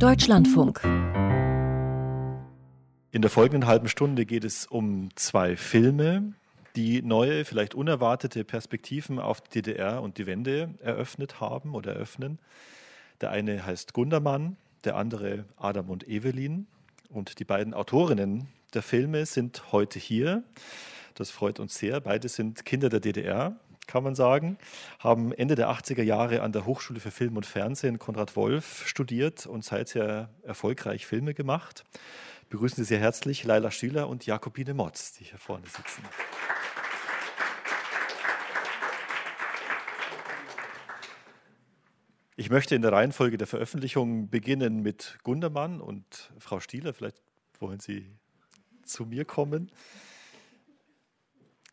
Deutschlandfunk. In der folgenden halben Stunde geht es um zwei Filme, die neue, vielleicht unerwartete Perspektiven auf die DDR und die Wende eröffnet haben oder eröffnen. Der eine heißt Gundermann, der andere Adam und Evelyn. Und die beiden Autorinnen der Filme sind heute hier. Das freut uns sehr. Beide sind Kinder der DDR, kann man sagen, haben Ende der 80er Jahre an der Hochschule für Film und Fernsehen Konrad Wolf studiert und seither erfolgreich Filme gemacht. Begrüßen Sie sehr herzlich Laila Schüler und Jakobine Motz, die hier vorne sitzen. Ich möchte in der Reihenfolge der Veröffentlichung beginnen mit Gundermann und Frau Stieler. Vielleicht wollen Sie zu mir kommen.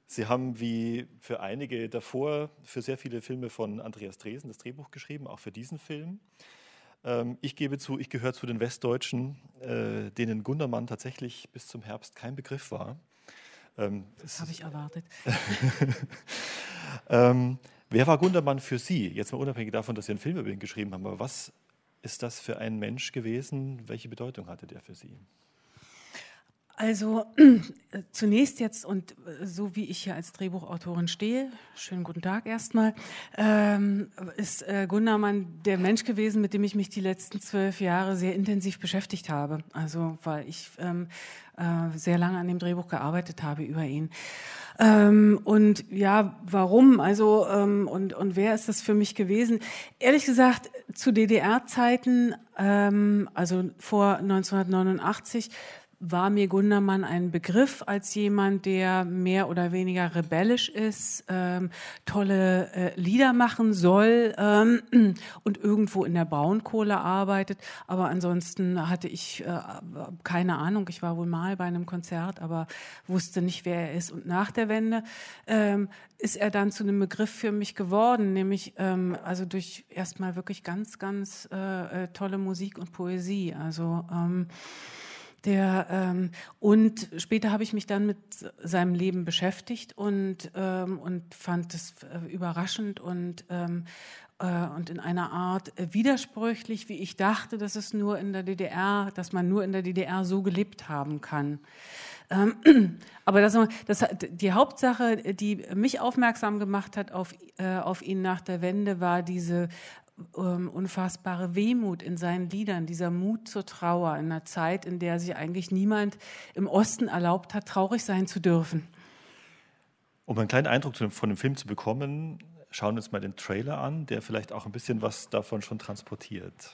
Sie haben wie für einige davor für sehr viele Filme von Andreas Dresen das Drehbuch geschrieben, auch für diesen Film. Ähm, ich gebe zu, ich gehöre zu den Westdeutschen, äh, denen Gundermann tatsächlich bis zum Herbst kein Begriff war. Ähm, das habe ich erwartet. ähm, Wer war Gundermann für Sie? Jetzt mal unabhängig davon, dass Sie einen Film über ihn geschrieben haben, aber was ist das für ein Mensch gewesen? Welche Bedeutung hatte der für Sie? Also äh, zunächst jetzt und äh, so wie ich hier als Drehbuchautorin stehe, schönen guten Tag erstmal, ähm, ist äh, Gundermann der Mensch gewesen, mit dem ich mich die letzten zwölf Jahre sehr intensiv beschäftigt habe. Also weil ich ähm, äh, sehr lange an dem Drehbuch gearbeitet habe über ihn. Ähm, und ja, warum? Also ähm, und und wer ist das für mich gewesen? Ehrlich gesagt, zu DDR-Zeiten, ähm, also vor 1989 war mir Gundermann ein Begriff als jemand, der mehr oder weniger rebellisch ist, ähm, tolle äh, Lieder machen soll ähm, und irgendwo in der Braunkohle arbeitet. Aber ansonsten hatte ich äh, keine Ahnung. Ich war wohl mal bei einem Konzert, aber wusste nicht, wer er ist. Und nach der Wende ähm, ist er dann zu einem Begriff für mich geworden, nämlich ähm, also durch erstmal wirklich ganz, ganz äh, äh tolle Musik und Poesie. Also ähm, der, ähm, und später habe ich mich dann mit seinem Leben beschäftigt und, ähm, und fand es äh, überraschend und, ähm, äh, und in einer Art widersprüchlich, wie ich dachte, dass es nur in der DDR, dass man nur in der DDR so gelebt haben kann. Ähm, aber das, das, die Hauptsache, die mich aufmerksam gemacht hat auf, äh, auf ihn nach der Wende, war diese ähm, unfassbare Wehmut in seinen Liedern, dieser Mut zur Trauer in einer Zeit, in der sich eigentlich niemand im Osten erlaubt hat, traurig sein zu dürfen. Um einen kleinen Eindruck von dem Film zu bekommen, schauen wir uns mal den Trailer an, der vielleicht auch ein bisschen was davon schon transportiert.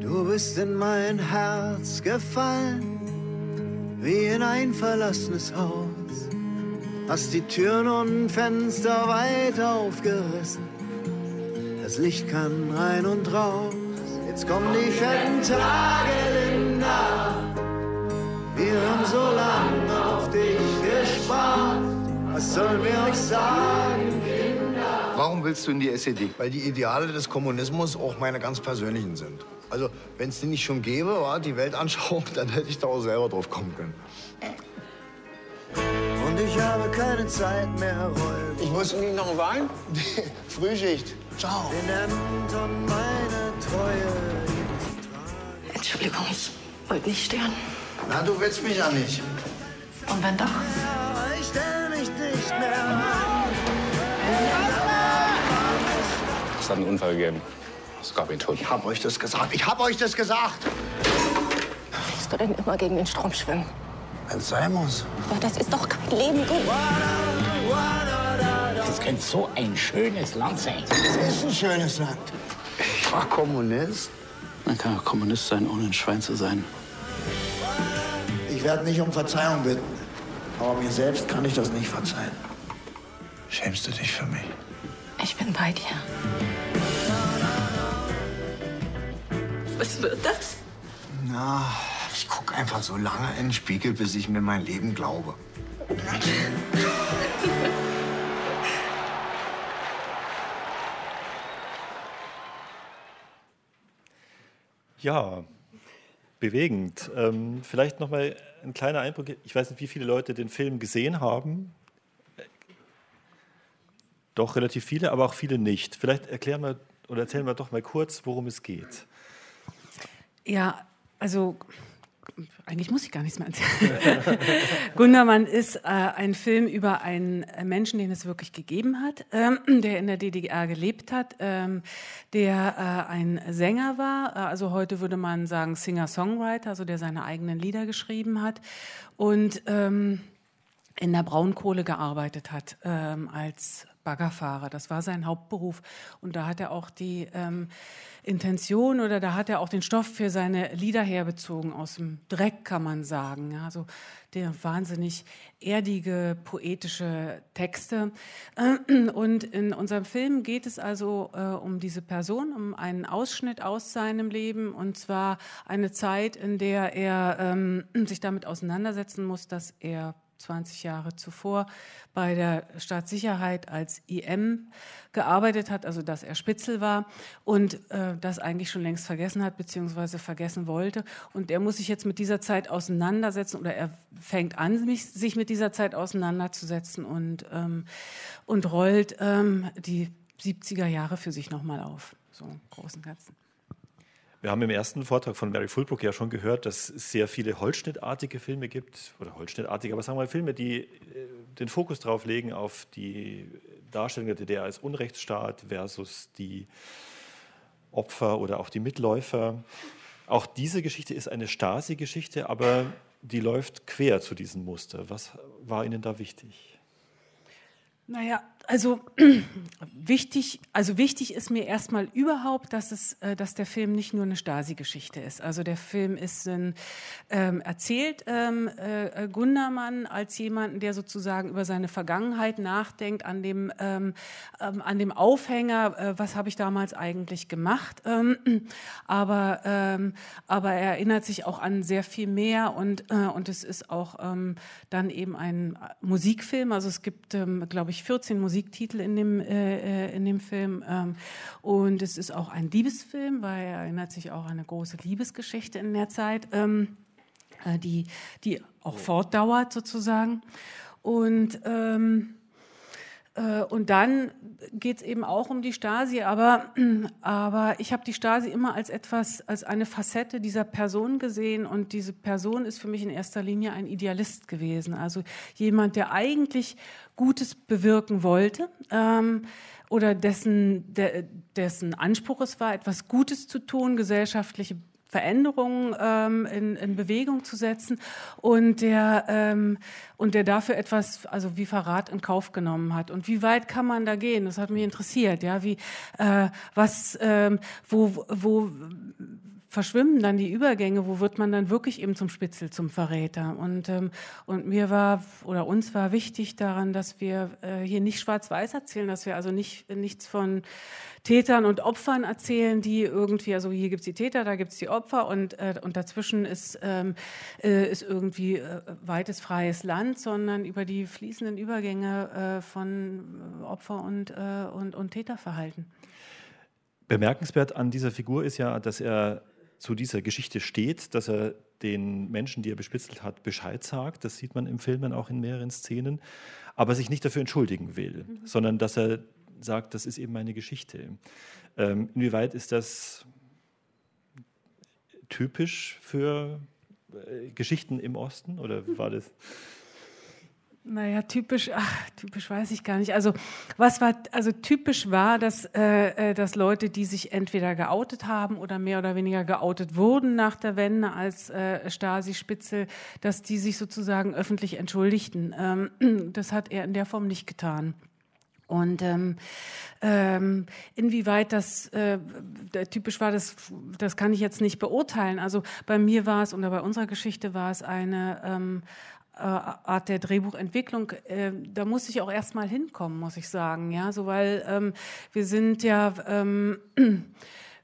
Du bist in mein Herz gefallen, wie in ein verlassenes Haus hast die Türen und Fenster weit aufgerissen. Das Licht kann rein und raus. Jetzt kommen die fetten Tage, Linda. Wir haben so lange auf dich gespart. Was sollen wir euch sagen, Kinder? Warum willst du in die SED? Weil die Ideale des Kommunismus auch meine ganz persönlichen sind. Also, wenn es die nicht schon gäbe, war die Weltanschauung, dann hätte ich da auch selber drauf kommen können. Und ich habe keine Zeit mehr, Rolf. Ich muss nicht noch weinen? Frühschicht. Ciao. Den Ämtern meine Treue Entschuldigung, ich wollte nicht stören. Na, du willst mich ja nicht. Und wenn doch? Ich stell mich nicht mehr an. Es hat einen Unfall gegeben. Es gab ihn tot. Ich hab euch das gesagt. Ich hab euch das gesagt. Willst du denn immer gegen den Strom schwimmen? Wenn es sein muss. Aber das ist doch kein Leben. Das könnte so ein schönes Land sein. Es ist ein schönes Land. Ich war Kommunist. Man kann auch Kommunist sein, ohne ein Schwein zu sein. Ich werde nicht um Verzeihung bitten. Aber mir selbst kann ich das nicht verzeihen. Schämst du dich für mich? Ich bin bei dir. Was wird das? Na, ich gucke einfach so lange in den Spiegel, bis ich mir mein Leben glaube. Ja, bewegend. Ähm, vielleicht noch mal ein kleiner Eindruck. Ich weiß nicht, wie viele Leute den Film gesehen haben. Doch, relativ viele, aber auch viele nicht. Vielleicht erklären wir oder erzählen wir doch mal kurz, worum es geht. Ja, also eigentlich muss ich gar nichts mehr erzählen. Gundermann ist äh, ein Film über einen Menschen, den es wirklich gegeben hat, ähm, der in der DDR gelebt hat, ähm, der äh, ein Sänger war, äh, also heute würde man sagen Singer-Songwriter, also der seine eigenen Lieder geschrieben hat und ähm, in der Braunkohle gearbeitet hat ähm, als Baggerfahrer. Das war sein Hauptberuf. Und da hat er auch die ähm, Intention oder da hat er auch den Stoff für seine Lieder herbezogen, aus dem Dreck, kann man sagen. Ja, also der wahnsinnig erdige, poetische Texte. Und in unserem Film geht es also äh, um diese Person, um einen Ausschnitt aus seinem Leben und zwar eine Zeit, in der er ähm, sich damit auseinandersetzen muss, dass er 20 Jahre zuvor bei der Staatssicherheit als IM gearbeitet hat, also dass er Spitzel war und äh, das eigentlich schon längst vergessen hat, beziehungsweise vergessen wollte. Und er muss sich jetzt mit dieser Zeit auseinandersetzen oder er fängt an, sich mit dieser Zeit auseinanderzusetzen und, ähm, und rollt ähm, die 70er Jahre für sich nochmal auf, so im Großen und Ganzen. Wir haben im ersten Vortrag von Mary Fulbrook ja schon gehört, dass es sehr viele holzschnittartige Filme gibt, oder holzschnittartige, aber sagen wir mal Filme, die äh, den Fokus darauf legen, auf die Darstellung der DDR als Unrechtsstaat versus die Opfer oder auch die Mitläufer. Auch diese Geschichte ist eine Stasi-Geschichte, aber die läuft quer zu diesem Muster. Was war Ihnen da wichtig? Naja, also wichtig, also wichtig ist mir erstmal überhaupt, dass es, äh, dass der Film nicht nur eine Stasi-Geschichte ist. Also der Film ist ein, ähm, erzählt ähm, äh, Gundermann als jemanden, der sozusagen über seine Vergangenheit nachdenkt, an dem, ähm, ähm an dem Aufhänger, äh, was habe ich damals eigentlich gemacht. Ähm, aber, ähm, aber er erinnert sich auch an sehr viel mehr und, äh, und es ist auch dann eben ein Musikfilm. Also es gibt, glaube ich, 14 Musikfilme Musiktitel in dem, äh, äh, in dem Film. Ähm, und es ist auch ein Liebesfilm, weil er erinnert sich auch an eine große Liebesgeschichte in der Zeit, ähm, äh, die, die auch fortdauert sozusagen. Und ähm, äh, und dann geht es eben auch um die Stasi, aber, aber ich habe die Stasi immer als etwas, als eine Facette dieser Person gesehen und diese Person ist für mich in erster Linie ein Idealist gewesen, also jemand, der eigentlich Gutes bewirken wollte. Ähm, oder dessen, de, dessen Anspruch es war, etwas Gutes zu tun, gesellschaftliche Veränderungen ähm, in, in Bewegung zu setzen und der ähm, und der dafür etwas, also wie Verrat in Kauf genommen hat. Und wie weit kann man da gehen? Das hat mich interessiert, ja, wie äh, was, ähm, wo, wo verschwimmen dann die Übergänge, wo wird man dann wirklich eben zum Spitzel, zum Verräter. Und, ähm, und mir war oder uns war wichtig daran, dass wir äh, hier nicht schwarz-weiß erzählen, dass wir also nicht nichts von Tätern und Opfern erzählen, die irgendwie, also hier gibt es die Täter, da gibt es die Opfer und, äh, und dazwischen ist, ähm, äh, ist irgendwie äh, weites freies Land, sondern über die fließenden Übergänge äh, von Opfer und, äh, und, und Täterverhalten. Bemerkenswert an dieser Figur ist ja, dass er zu dieser Geschichte steht, dass er den Menschen, die er bespitzelt hat, Bescheid sagt. Das sieht man im Film dann auch in mehreren Szenen. Aber sich nicht dafür entschuldigen will, mhm. sondern dass er sagt, das ist eben meine Geschichte. Ähm, inwieweit ist das typisch für äh, Geschichten im Osten oder war das? Naja, typisch, ach, typisch weiß ich gar nicht. Also was war, also typisch war, dass, äh, äh, dass Leute, die sich entweder geoutet haben oder mehr oder weniger geoutet wurden nach der Wende als äh, Stasi-Spitzel, dass die sich sozusagen öffentlich entschuldigten. Ähm, das hat er in der Form nicht getan. Und ähm, ähm, inwieweit das äh, typisch war, das, das kann ich jetzt nicht beurteilen. Also bei mir war es oder bei unserer Geschichte war es eine ähm, äh, Art der Drehbuchentwicklung, äh, da muss ich auch erstmal hinkommen, muss ich sagen. Ja, so weil ähm, wir sind ja, ähm,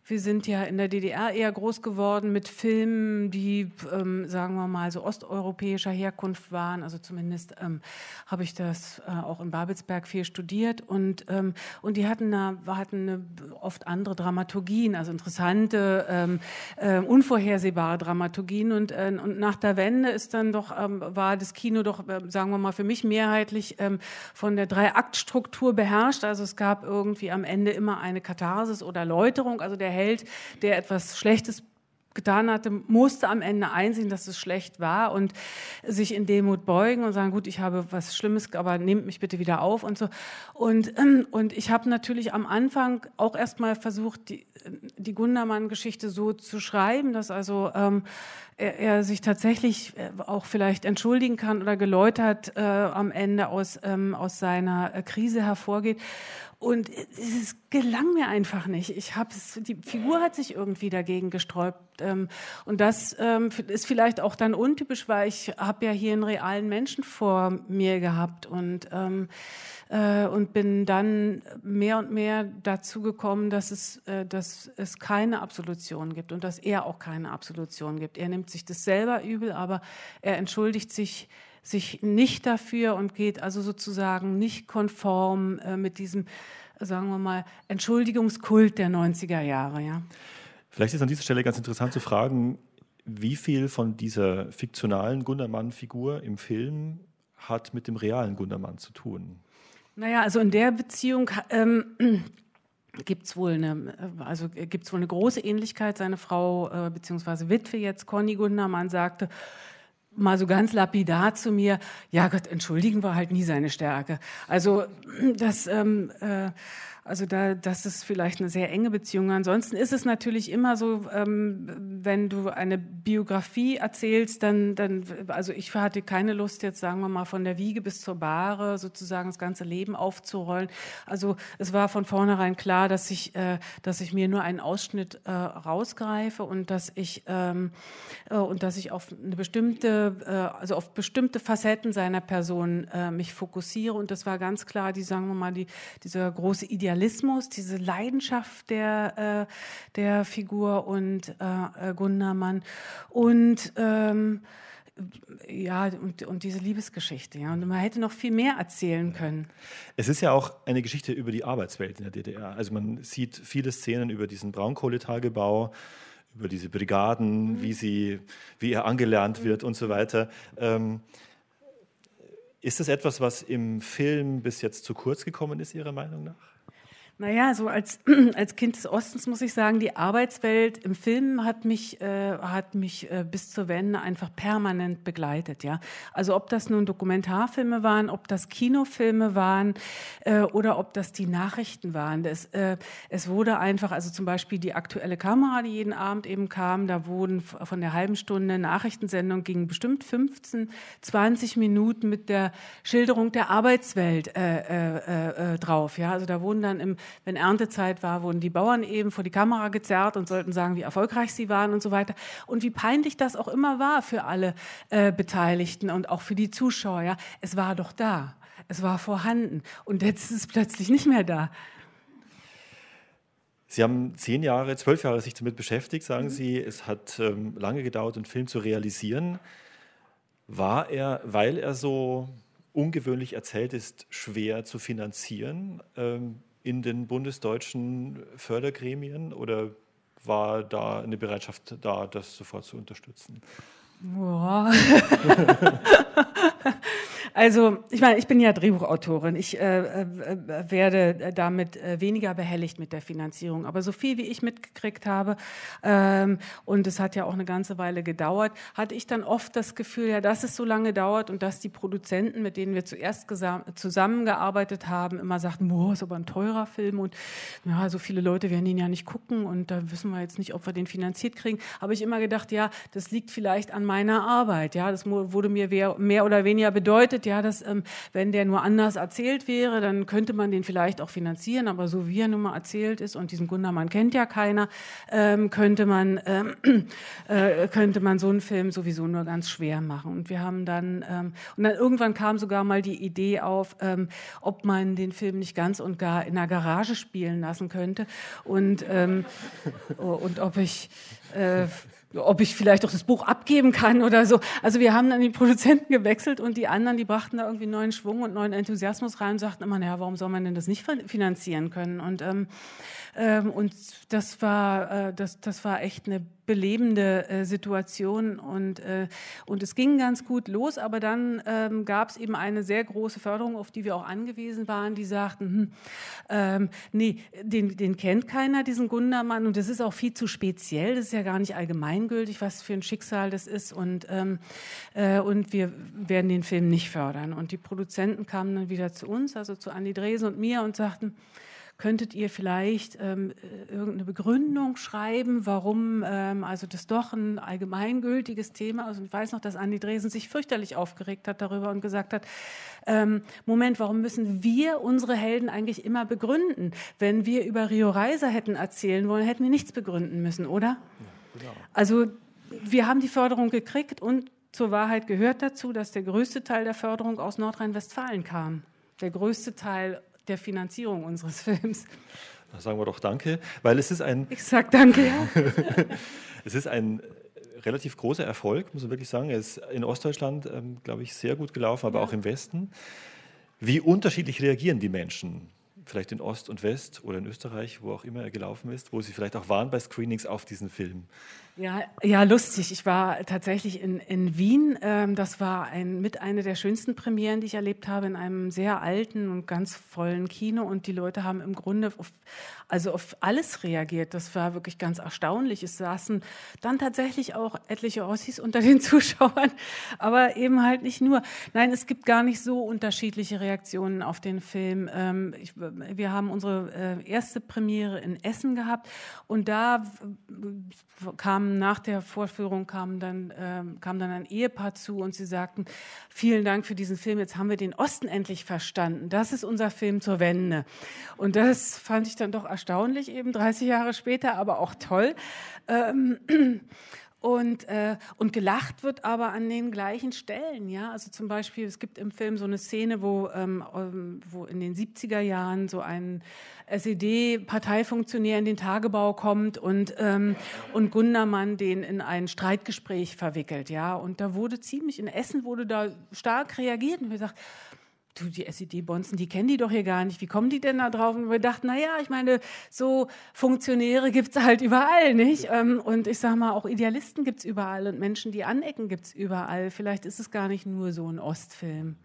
wir sind ja in der DDR eher groß geworden mit Filmen, die, ähm, sagen wir mal, so osteuropäischer Herkunft waren. Also zumindest ähm, habe ich das äh, auch in Babelsberg viel studiert. Und, ähm, und die hatten, eine, hatten eine, oft andere Dramaturgien, also interessante, ähm, äh, unvorhersehbare Dramaturgien. Und, äh, und nach der Wende ist dann doch, ähm, war das Kino doch, äh, sagen wir mal, für mich mehrheitlich ähm, von der Drei-Akt-Struktur beherrscht. Also es gab irgendwie am Ende immer eine Katharsis oder Erläuterung. Also der Held, der etwas Schlechtes getan hatte, musste am Ende einsehen, dass es schlecht war und sich in Demut beugen und sagen, gut, ich habe was Schlimmes, aber nehmt mich bitte wieder auf und so. Und, ähm, und ich habe natürlich am Anfang auch erstmal versucht, die, die Gundermann-Geschichte so zu schreiben, dass also ähm, er, er sich tatsächlich äh, auch vielleicht entschuldigen kann oder geläutert äh, am Ende aus, ähm, aus seiner äh, Krise hervorgeht. Und es gelang mir einfach nicht. Ich habe die Figur hat sich irgendwie dagegen gesträubt. Ähm, und das ähm, ist vielleicht auch dann untypisch, weil ich habe ja hier einen realen Menschen vor mir gehabt und ähm, äh, und bin dann mehr und mehr dazu gekommen, dass es, äh, dass es keine Absolution gibt und dass er auch keine Absolution gibt. Er nimmt sich das selber übel, aber er entschuldigt sich sich nicht dafür und geht also sozusagen nicht konform äh, mit diesem, sagen wir mal, Entschuldigungskult der 90er Jahre. Ja. Vielleicht ist an dieser Stelle ganz interessant zu fragen, wie viel von dieser fiktionalen Gundermann-Figur im Film hat mit dem realen Gundermann zu tun? Naja, also in der Beziehung ähm, gibt es wohl eine, also gibt's wohl eine große Ähnlichkeit. Seine Frau äh, bzw. Witwe jetzt, Conny Gundermann, sagte, mal so ganz lapidar zu mir, ja Gott, entschuldigen war halt nie seine Stärke. Also das ähm, äh, also da, das ist vielleicht eine sehr enge Beziehung. Ansonsten ist es natürlich immer so, ähm, wenn du eine Biografie erzählst, dann, dann, also ich hatte keine Lust jetzt, sagen wir mal, von der Wiege bis zur Bahre sozusagen das ganze Leben aufzurollen. Also es war von vornherein klar, dass ich, äh, dass ich mir nur einen Ausschnitt äh, rausgreife und dass ich ähm, äh, und dass ich auf eine bestimmte, äh, also auf bestimmte Facetten seiner Person äh, mich fokussiere. Und das war ganz klar, die sagen wir mal, die, dieser große Ideal Idealismus, diese Leidenschaft der, äh, der Figur und äh, äh, Gundermann und ähm, ja, und, und diese Liebesgeschichte. Ja. Und man hätte noch viel mehr erzählen können. Es ist ja auch eine Geschichte über die Arbeitswelt in der DDR. Also man sieht viele Szenen über diesen Braunkohletagebau, über diese Brigaden, mhm. wie, sie, wie er angelernt mhm. wird und so weiter. Ähm, ist das etwas, was im Film bis jetzt zu kurz gekommen ist, Ihrer Meinung nach? Naja, so als, als Kind des Ostens muss ich sagen, die Arbeitswelt im Film hat mich, äh, hat mich äh, bis zur Wende einfach permanent begleitet. Ja? Also ob das nun Dokumentarfilme waren, ob das Kinofilme waren äh, oder ob das die Nachrichten waren. Das, äh, es wurde einfach, also zum Beispiel die aktuelle Kamera, die jeden Abend eben kam, da wurden von der halben Stunde Nachrichtensendung gingen bestimmt 15, 20 Minuten mit der Schilderung der Arbeitswelt äh, äh, drauf. Ja? Also da wurden dann im wenn Erntezeit war, wurden die Bauern eben vor die Kamera gezerrt und sollten sagen, wie erfolgreich sie waren und so weiter. Und wie peinlich das auch immer war für alle äh, Beteiligten und auch für die Zuschauer. Ja. Es war doch da. Es war vorhanden. Und jetzt ist es plötzlich nicht mehr da. Sie haben zehn Jahre, zwölf Jahre sich damit beschäftigt, sagen mhm. Sie. Es hat ähm, lange gedauert, einen Film zu realisieren. War er, weil er so ungewöhnlich erzählt ist, schwer zu finanzieren? Ähm, in den bundesdeutschen Fördergremien oder war da eine Bereitschaft da, das sofort zu unterstützen? Boah. Also, ich meine, ich bin ja Drehbuchautorin. Ich äh, äh, werde damit äh, weniger behelligt mit der Finanzierung. Aber so viel wie ich mitgekriegt habe, ähm, und es hat ja auch eine ganze Weile gedauert, hatte ich dann oft das Gefühl, ja, dass es so lange dauert und dass die Produzenten, mit denen wir zuerst zusammengearbeitet haben, immer sagten, boah, ist aber ein teurer Film und ja, so viele Leute werden ihn ja nicht gucken und da wissen wir jetzt nicht, ob wir den finanziert kriegen. Habe ich immer gedacht, ja, das liegt vielleicht an meiner Arbeit. Ja, das wurde mir mehr oder weniger bedeutet angedeutet, ja, dass ähm, wenn der nur anders erzählt wäre, dann könnte man den vielleicht auch finanzieren, aber so wie er nun mal erzählt ist und diesen Gundermann kennt ja keiner, ähm, könnte man ähm, äh, könnte man so einen Film sowieso nur ganz schwer machen. Und wir haben dann ähm, und dann irgendwann kam sogar mal die Idee auf, ähm, ob man den Film nicht ganz und gar in der Garage spielen lassen könnte und ähm, und ob ich äh, ob ich vielleicht auch das Buch abgeben kann oder so. Also wir haben dann die Produzenten gewechselt und die anderen, die brachten da irgendwie neuen Schwung und neuen Enthusiasmus rein und sagten immer, naja, warum soll man denn das nicht finanzieren können? Und ähm, ähm, und das war, äh, das, das war echt eine belebende äh, Situation. Und, äh, und es ging ganz gut los, aber dann ähm, gab es eben eine sehr große Förderung, auf die wir auch angewiesen waren, die sagten, hm, ähm, nee, den, den kennt keiner, diesen Gundermann. Und das ist auch viel zu speziell, das ist ja gar nicht allgemeingültig, was für ein Schicksal das ist. Und, ähm, äh, und wir werden den Film nicht fördern. Und die Produzenten kamen dann wieder zu uns, also zu Andi Dresen und mir und sagten, könntet ihr vielleicht ähm, äh, irgendeine Begründung schreiben, warum ähm, also das doch ein allgemeingültiges Thema ist. Und ich weiß noch, dass Andi Dresen sich fürchterlich aufgeregt hat darüber und gesagt hat, ähm, Moment, warum müssen wir unsere Helden eigentlich immer begründen? Wenn wir über Rio Reiser hätten erzählen wollen, hätten wir nichts begründen müssen, oder? Ja, genau. Also wir haben die Förderung gekriegt und zur Wahrheit gehört dazu, dass der größte Teil der Förderung aus Nordrhein-Westfalen kam. Der größte Teil der Finanzierung unseres Films. Da sagen wir doch Danke, weil es ist ein. Ich sag Danke, ja. es ist ein relativ großer Erfolg, muss man wirklich sagen. Er ist in Ostdeutschland, ähm, glaube ich, sehr gut gelaufen, aber ja. auch im Westen. Wie unterschiedlich reagieren die Menschen? Vielleicht in Ost und West oder in Österreich, wo auch immer er gelaufen ist, wo sie vielleicht auch waren bei Screenings auf diesen Film. Ja, ja, lustig. Ich war tatsächlich in, in Wien. Ähm, das war ein, mit einer der schönsten Premieren, die ich erlebt habe, in einem sehr alten und ganz vollen Kino. Und die Leute haben im Grunde auf, also auf alles reagiert. Das war wirklich ganz erstaunlich. Es saßen dann tatsächlich auch etliche Ossis unter den Zuschauern, aber eben halt nicht nur. Nein, es gibt gar nicht so unterschiedliche Reaktionen auf den Film. Ähm, ich, wir haben unsere äh, erste Premiere in Essen gehabt und da kam kam nach der Vorführung kam dann, ähm, kam dann ein Ehepaar zu und sie sagten, vielen Dank für diesen Film, jetzt haben wir den Osten endlich verstanden. Das ist unser Film zur Wende. Und das fand ich dann doch erstaunlich, eben 30 Jahre später, aber auch toll. Ähm, und, äh, und gelacht wird aber an den gleichen Stellen. Ja? Also zum Beispiel, es gibt im Film so eine Szene, wo, ähm, ähm wo in den 70er Jahren so ein SED-Parteifunktionär in den Tagebau kommt und, ähm, und Gundermann den in ein Streitgespräch verwickelt. Ja? Und da wurde ziemlich, in Essen wurde da stark reagiert und gesagt, du, die SED-Bonzen, die kennen die doch hier gar nicht. Wie kommen die denn da drauf? Und wir dachten, na ja, ich meine, so Funktionäre gibt's halt überall, nicht? Ähm, und ich sage mal, auch Idealisten gibt's überall und Menschen, die anecken, gibt's überall. Vielleicht ist es gar nicht nur so ein Ostfilm.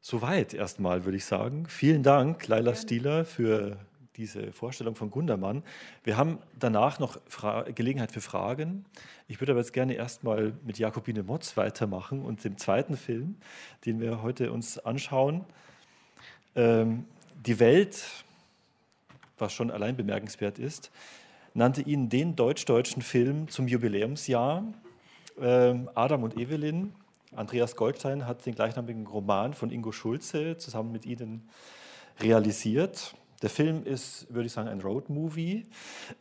Soweit erstmal, würde ich sagen. Vielen Dank, Laila Stieler, für diese Vorstellung von Gundermann. Wir haben danach noch Fra Gelegenheit für Fragen. Ich würde aber jetzt gerne erstmal mit Jakobine Motz weitermachen und dem zweiten Film, den wir heute uns anschauen. Ähm, die Welt, was schon allein bemerkenswert ist, nannte ihn den deutsch-deutschen Film zum Jubiläumsjahr. Ähm, Adam und Evelyn. Andreas Goldstein hat den gleichnamigen Roman von Ingo Schulze zusammen mit Ihnen realisiert. Der Film ist, würde ich sagen, ein Roadmovie.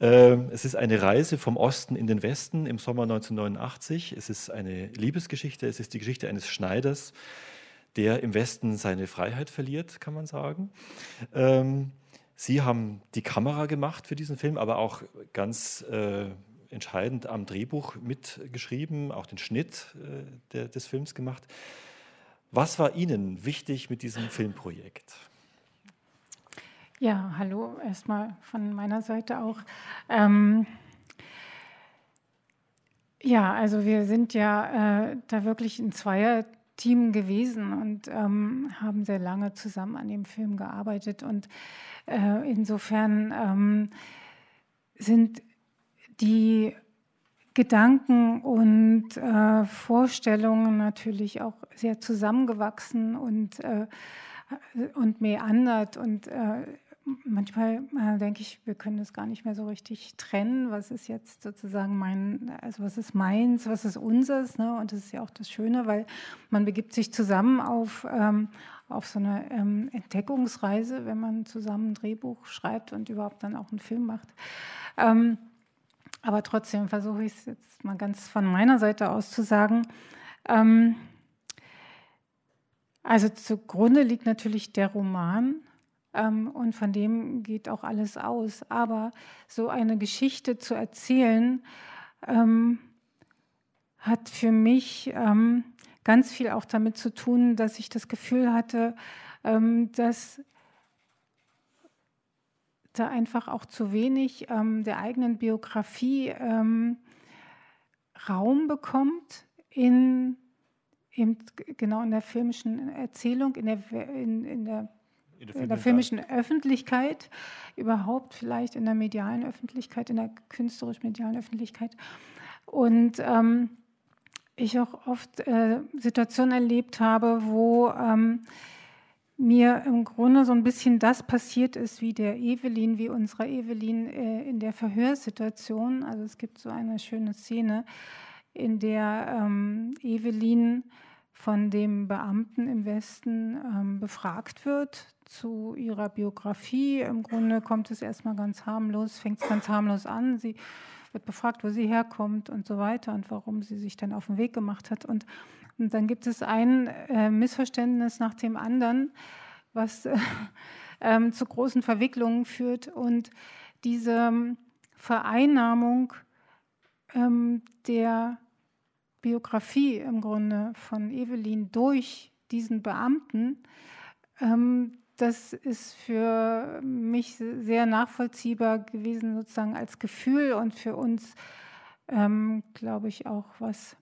Ähm, es ist eine Reise vom Osten in den Westen im Sommer 1989. Es ist eine Liebesgeschichte. Es ist die Geschichte eines Schneiders, der im Westen seine Freiheit verliert, kann man sagen. Ähm, Sie haben die Kamera gemacht für diesen Film, aber auch ganz äh, entscheidend am Drehbuch mitgeschrieben, auch den Schnitt äh, des Films gemacht. Was war Ihnen wichtig mit diesem Filmprojekt? Ja, hallo erstmal von meiner Seite auch. Ähm, ja, also wir sind ja äh, da wirklich ein Zweierteam gewesen und ähm, haben sehr lange zusammen an dem Film gearbeitet und äh, insofern ähm, sind die Gedanken und äh, Vorstellungen natürlich auch sehr zusammengewachsen und, äh, und meandert und äh, manchmal äh, denke ich, wir können das gar nicht mehr so richtig trennen. Was ist jetzt sozusagen mein, also was ist meins, was ist unseres? Ne? Und das ist ja auch das Schöne, weil man begibt sich zusammen auf, ähm, auf so eine ähm, Entdeckungsreise, wenn man zusammen ein Drehbuch schreibt und überhaupt dann auch einen Film macht. Ähm, aber trotzdem versuche ich es jetzt mal ganz von meiner Seite aus zu sagen. Ähm, also zugrunde liegt natürlich der Roman und von dem geht auch alles aus. Aber so eine Geschichte zu erzählen, ähm, hat für mich ähm, ganz viel auch damit zu tun, dass ich das Gefühl hatte, ähm, dass da einfach auch zu wenig ähm, der eigenen Biografie ähm, Raum bekommt in eben genau in der filmischen Erzählung, in der, in, in der, in der, in der filmischen Öffentlichkeit, überhaupt vielleicht in der medialen Öffentlichkeit, in der künstlerisch-medialen Öffentlichkeit. Und ähm, ich auch oft äh, Situationen erlebt habe, wo ähm, mir im Grunde so ein bisschen das passiert ist wie der Evelyn, wie unserer Evelyn äh, in der Verhörsituation. Also es gibt so eine schöne Szene, in der ähm, Evelyn von dem Beamten im Westen ähm, befragt wird zu ihrer Biografie. Im Grunde kommt es erstmal ganz harmlos, fängt es ganz harmlos an. Sie wird befragt, wo sie herkommt und so weiter und warum sie sich dann auf den Weg gemacht hat. Und, und dann gibt es ein äh, Missverständnis nach dem anderen, was äh, äh, zu großen Verwicklungen führt. Und diese Vereinnahmung ähm, der Biografie im Grunde von Evelyn durch diesen Beamten, ähm, das ist für mich sehr nachvollziehbar gewesen, sozusagen als Gefühl und für uns, ähm, glaube ich, auch was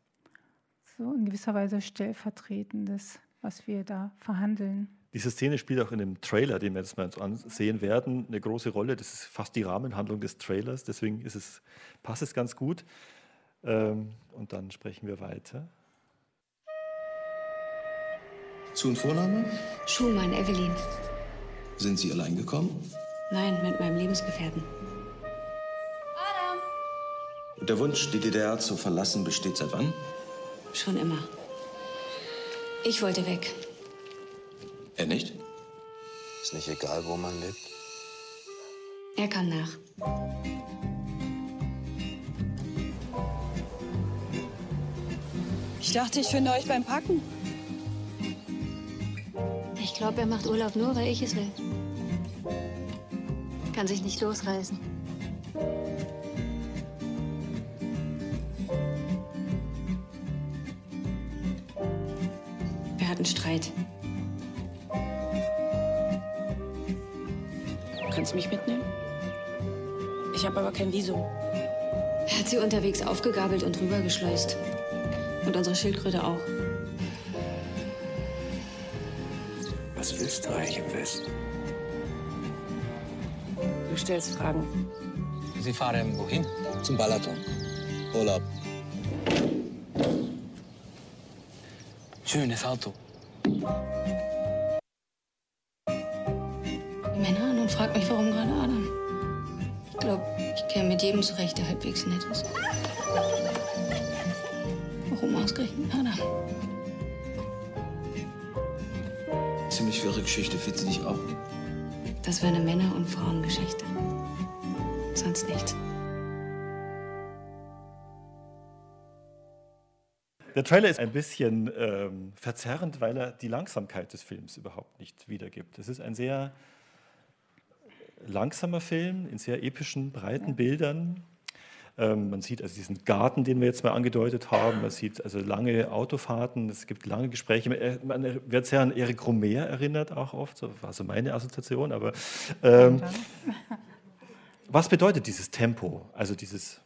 so in gewisser Weise stellvertretendes, was wir da verhandeln. Diese Szene spielt auch in dem Trailer, den wir jetzt mal ansehen werden, eine große Rolle. Das ist fast die Rahmenhandlung des Trailers, deswegen ist es, passt es ganz gut. Ähm, und dann sprechen wir weiter. Zu und Vorname? Schumann, Evelyn. Sind Sie allein gekommen? Nein, mit meinem Lebensgefährten. Adam! Und der Wunsch, die DDR zu verlassen, besteht seit wann? Schon immer. Ich wollte weg. Er nicht? Ist nicht egal, wo man lebt. Er kam nach. Ich dachte, ich finde euch beim Packen. Ich glaube, er macht Urlaub nur, weil ich es will. Kann sich nicht losreißen. Wir hatten Streit. Kannst du mich mitnehmen? Ich habe aber kein Visum. Er hat sie unterwegs aufgegabelt und rübergeschleust. Und unsere Schildkröte auch. Eigentlich im Westen? Du stellst Fragen. Sie fahren wohin? Zum Balaton. Urlaub. Schönes Auto. Männer und fragt mich, warum gerade Adam. Ich glaube, ich käme mit jedem zurecht, der halbwegs nett ist. Warum ausgerechnet Adam? Ziemlich wirre Geschichte, findest du nicht auch? Das wäre eine Männer- und Frauengeschichte. Sonst nichts. Der Trailer ist ein bisschen ähm, verzerrend, weil er die Langsamkeit des Films überhaupt nicht wiedergibt. Es ist ein sehr langsamer Film in sehr epischen, breiten Bildern. Ähm, man sieht also diesen Garten, den wir jetzt mal angedeutet haben. Man sieht also lange Autofahrten, es gibt lange Gespräche. Man äh, wird sehr an Eric Romer erinnert auch oft, so war so meine Assoziation. Aber ähm, was bedeutet dieses Tempo, also dieses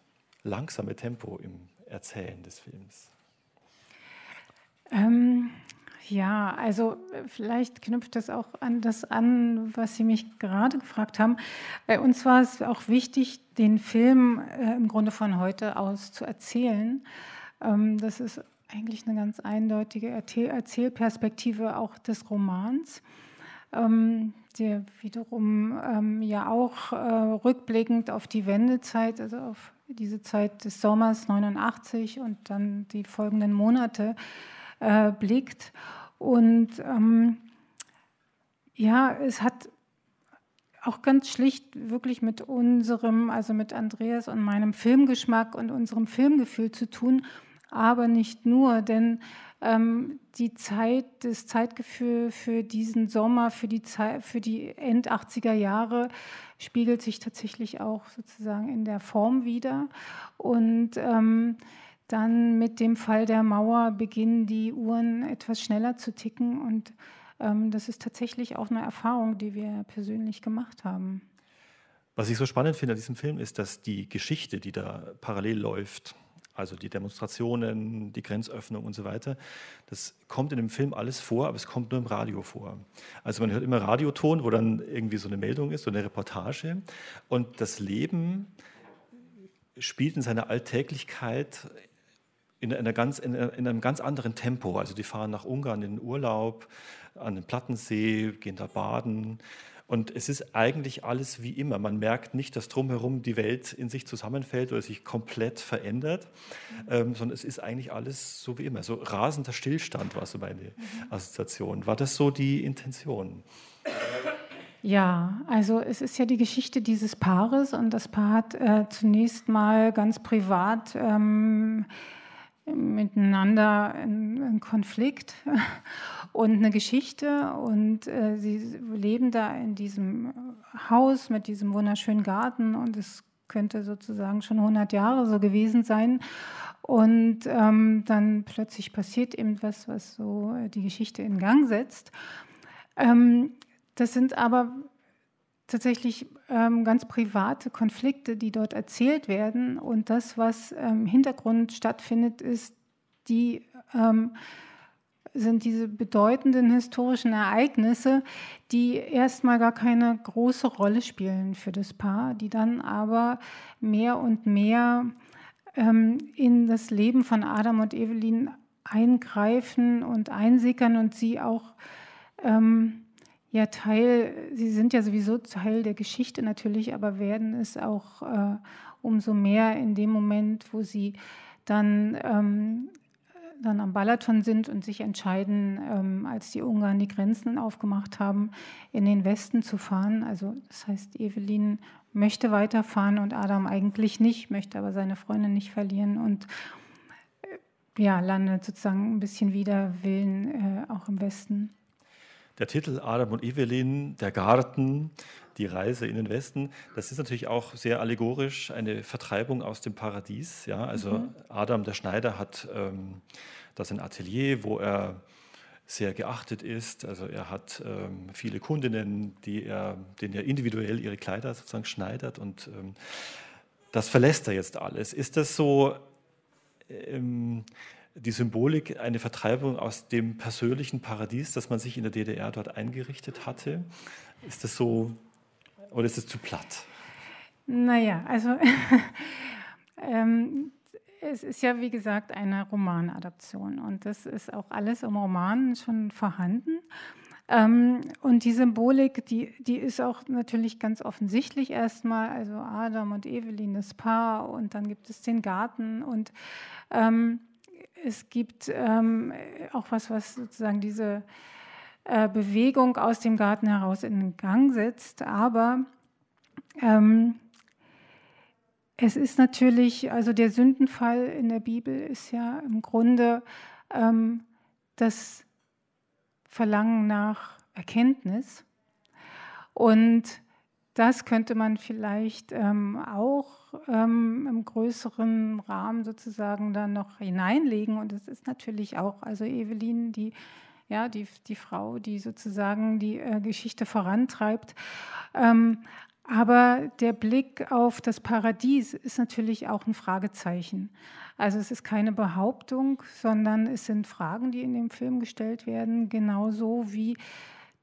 langsame Tempo im Erzählen des Films? Ähm, ja, also äh, vielleicht knüpft das auch an das an, was Sie mich gerade gefragt haben. Bei uns war es auch wichtig, den Film äh, im Grunde von heute aus zu erzählen. Ähm, das ist eigentlich eine ganz eindeutige Erzähl Erzählperspektive auch des Romans. ähm, der wiederum ähm, ja auch äh, rückblickend auf die Wendezeit, also auf diese Zeit des Sommers 89 und dann die folgenden Monate äh, blickt. Und ähm, ja, es hat auch ganz schlicht wirklich mit unserem, also mit Andreas und meinem Filmgeschmack und unserem Filmgefühl zu tun, aber nicht nur, denn ähm, die Zeit, das Zeitgefühl für diesen Sommer, für die, Zeit, für die End 80er Jahre spiegelt sich tatsächlich auch sozusagen in der Form wieder. Und ähm, dann mit dem Fall der Mauer beginnen die Uhren etwas schneller zu ticken und ähm, das ist tatsächlich auch eine Erfahrung, die wir persönlich gemacht haben. Was ich so spannend finde an diesem Film ist, dass die Geschichte, die da parallel läuft, also die Demonstrationen, die Grenzöffnung und so weiter, das kommt in dem Film alles vor, aber es kommt nur im Radio vor. Also man hört immer Radioton, wo dann irgendwie so eine Meldung ist, so eine Reportage. Und das Leben spielt in seiner Alltäglichkeit in, einer ganz, in, einem ganz anderen Tempo. Also die fahren nach Ungarn in den Urlaub, an den Plattensee, gehen da baden. Und es ist eigentlich alles wie immer. Man merkt nicht, dass drumherum die Welt in sich zusammenfällt oder sich komplett verändert, ähm, sondern es ist eigentlich alles so wie immer. So rasender Stillstand war so meine mhm. Assoziation. War das so die Intention? Ja, also es ist ja die Geschichte dieses Paares und das Paar hat äh, zunächst mal ganz privat ähm, miteinander einen Konflikt und eine Geschichte. Und äh, sie leben da in diesem Haus mit diesem wunderschönen Garten. Und es könnte sozusagen schon 100 Jahre so gewesen sein. Und ähm, dann plötzlich passiert eben was, was so die Geschichte in Gang setzt. Ähm, das sind aber tatsächlich ähm, ganz private Konflikte, die dort erzählt werden. Und das, was im ähm, Hintergrund stattfindet, ist die ähm, sind diese bedeutenden historischen Ereignisse, die erstmal gar keine große Rolle spielen für das Paar, die dann aber mehr und mehr ähm, in das Leben von Adam und Evelyn eingreifen und einsickern und sie auch ähm, ja Teil, sie sind ja sowieso Teil der Geschichte natürlich, aber werden es auch äh, umso mehr in dem Moment, wo sie dann, ähm, dann am Balaton sind und sich entscheiden, ähm, als die Ungarn die Grenzen aufgemacht haben, in den Westen zu fahren. Also das heißt, Evelyn möchte weiterfahren und Adam eigentlich nicht, möchte aber seine Freundin nicht verlieren und äh, ja, landet sozusagen ein bisschen wider Willen äh, auch im Westen. Der Titel Adam und Evelyn, der Garten, die Reise in den Westen, das ist natürlich auch sehr allegorisch eine Vertreibung aus dem Paradies. Ja? Also mhm. Adam, der Schneider, hat ähm, das ein Atelier, wo er sehr geachtet ist. Also er hat ähm, viele Kundinnen, die er, denen er individuell ihre Kleider sozusagen schneidert und ähm, das verlässt er jetzt alles. Ist das so ähm, die Symbolik eine Vertreibung aus dem persönlichen Paradies, das man sich in der DDR dort eingerichtet hatte? Ist das so oder ist es zu platt? Naja, also ähm, es ist ja wie gesagt eine Romanadaption und das ist auch alles im Roman schon vorhanden. Ähm, und die Symbolik, die, die ist auch natürlich ganz offensichtlich erstmal, also Adam und Evelyn, das Paar und dann gibt es den Garten und ähm, es gibt ähm, auch was, was sozusagen diese äh, Bewegung aus dem Garten heraus in Gang setzt. Aber ähm, es ist natürlich, also der Sündenfall in der Bibel ist ja im Grunde ähm, das Verlangen nach Erkenntnis. Und das könnte man vielleicht ähm, auch ähm, im größeren Rahmen sozusagen dann noch hineinlegen. Und es ist natürlich auch, also Evelyn, die, ja, die, die Frau, die sozusagen die äh, Geschichte vorantreibt. Ähm, aber der Blick auf das Paradies ist natürlich auch ein Fragezeichen. Also es ist keine Behauptung, sondern es sind Fragen, die in dem Film gestellt werden, genauso wie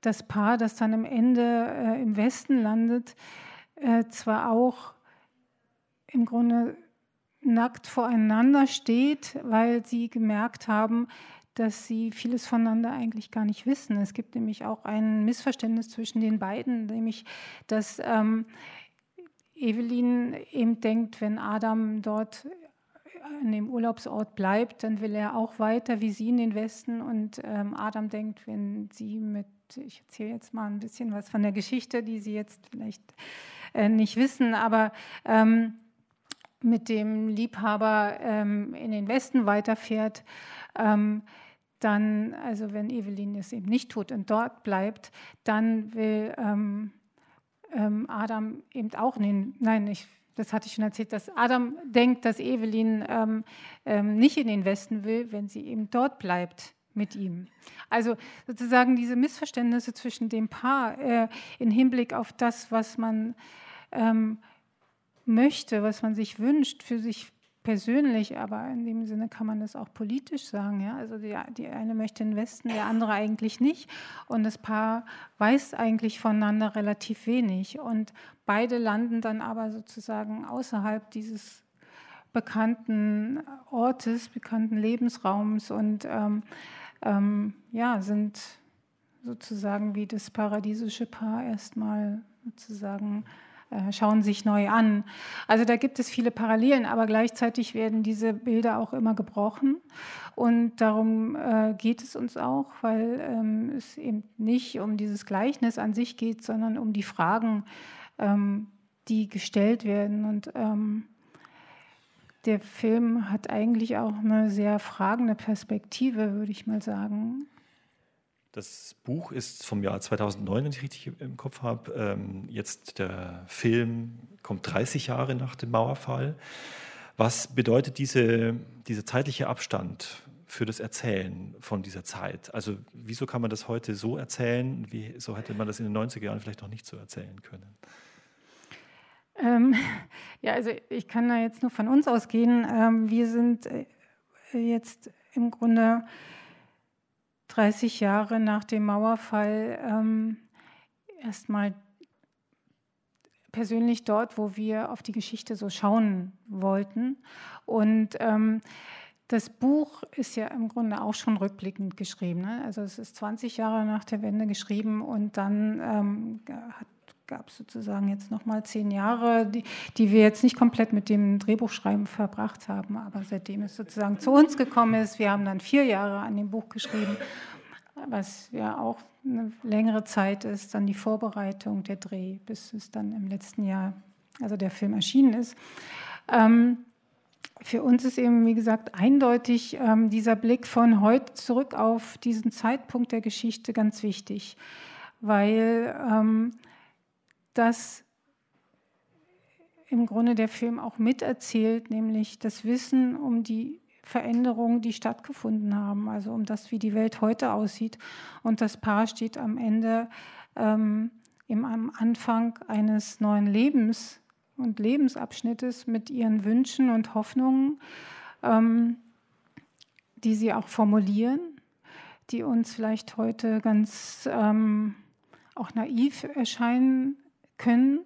das Paar, das dann am Ende äh, im Westen landet, äh, zwar auch im Grunde nackt voreinander steht, weil sie gemerkt haben, dass sie vieles voneinander eigentlich gar nicht wissen. Es gibt nämlich auch ein Missverständnis zwischen den beiden, nämlich dass ähm, Evelyn eben denkt, wenn Adam dort an dem Urlaubsort bleibt, dann will er auch weiter wie sie in den Westen. Und ähm, Adam denkt, wenn sie mit, ich erzähle jetzt mal ein bisschen was von der Geschichte, die Sie jetzt vielleicht äh, nicht wissen, aber ähm, mit dem Liebhaber ähm, in den Westen weiterfährt, ähm, dann, also wenn Evelyn es eben nicht tut und dort bleibt, dann will ähm, ähm, Adam eben auch, nee, nein, ich, das hatte ich schon erzählt, dass Adam denkt, dass Evelyn ähm, ähm, nicht in den Westen will, wenn sie eben dort bleibt mit ihm. Also sozusagen diese Missverständnisse zwischen dem Paar äh, im Hinblick auf das, was man ähm, möchte, was man sich wünscht für sich persönlich, aber in dem Sinne kann man das auch politisch sagen. Ja? Also die, die eine möchte den Westen, der andere eigentlich nicht. Und das Paar weiß eigentlich voneinander relativ wenig. Und beide landen dann aber sozusagen außerhalb dieses bekannten Ortes, bekannten Lebensraums und ähm, ähm, ja, sind sozusagen wie das paradiesische Paar erstmal sozusagen äh, schauen sich neu an. Also da gibt es viele Parallelen, aber gleichzeitig werden diese Bilder auch immer gebrochen. Und darum äh, geht es uns auch, weil ähm, es eben nicht um dieses Gleichnis an sich geht, sondern um die Fragen, ähm, die gestellt werden. Und ähm, der Film hat eigentlich auch eine sehr fragende Perspektive, würde ich mal sagen. Das Buch ist vom Jahr 2009, wenn ich richtig im Kopf habe. Ähm, jetzt der Film kommt 30 Jahre nach dem Mauerfall. Was bedeutet diese, dieser zeitliche Abstand für das Erzählen von dieser Zeit? Also wieso kann man das heute so erzählen? Wieso hätte man das in den 90er Jahren vielleicht noch nicht so erzählen können? Ähm, ja, also ich kann da jetzt nur von uns ausgehen. Ähm, wir sind äh, jetzt im Grunde 30 Jahre nach dem Mauerfall ähm, erstmal persönlich dort, wo wir auf die Geschichte so schauen wollten. Und ähm, das Buch ist ja im Grunde auch schon rückblickend geschrieben. Ne? Also es ist 20 Jahre nach der Wende geschrieben und dann ähm, gab es sozusagen jetzt nochmal zehn Jahre, die, die, wir jetzt nicht komplett mit dem Drehbuchschreiben verbracht haben, aber seitdem es sozusagen zu uns gekommen ist, wir haben dann vier Jahre an dem Buch geschrieben, was ja auch eine längere Zeit ist, dann die Vorbereitung, der Dreh, bis es dann im letzten Jahr, also der Film erschienen ist. Ähm, für uns ist eben, wie gesagt, eindeutig ähm, dieser Blick von heute zurück auf diesen Zeitpunkt der Geschichte ganz wichtig, weil ähm, das im Grunde der Film auch miterzählt, nämlich das Wissen um die Veränderungen, die stattgefunden haben, also um das, wie die Welt heute aussieht. Und das Paar steht am Ende ähm, am Anfang eines neuen Lebens und Lebensabschnittes mit ihren Wünschen und Hoffnungen, ähm, die sie auch formulieren, die uns vielleicht heute ganz ähm, auch naiv erscheinen können,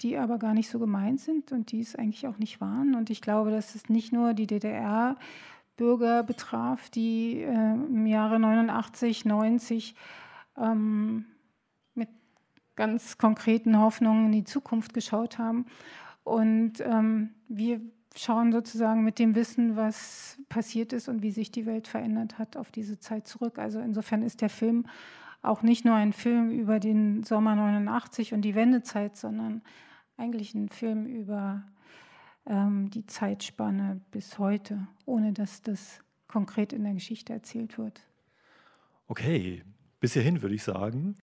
die aber gar nicht so gemeint sind und die es eigentlich auch nicht waren. Und ich glaube, dass es nicht nur die DDR-Bürger betraf, die äh, im Jahre 89, 90 ähm, mit ganz konkreten Hoffnungen in die Zukunft geschaut haben. Und ähm, wir schauen sozusagen mit dem Wissen, was passiert ist und wie sich die Welt verändert hat, auf diese Zeit zurück. Also insofern ist der Film auch nicht nur ein Film über den Sommer 89 und die Wendezeit, sondern eigentlich ein Film über ähm, die Zeitspanne bis heute, ohne dass das konkret in der Geschichte erzählt wird. Okay, bis hierhin würde ich sagen.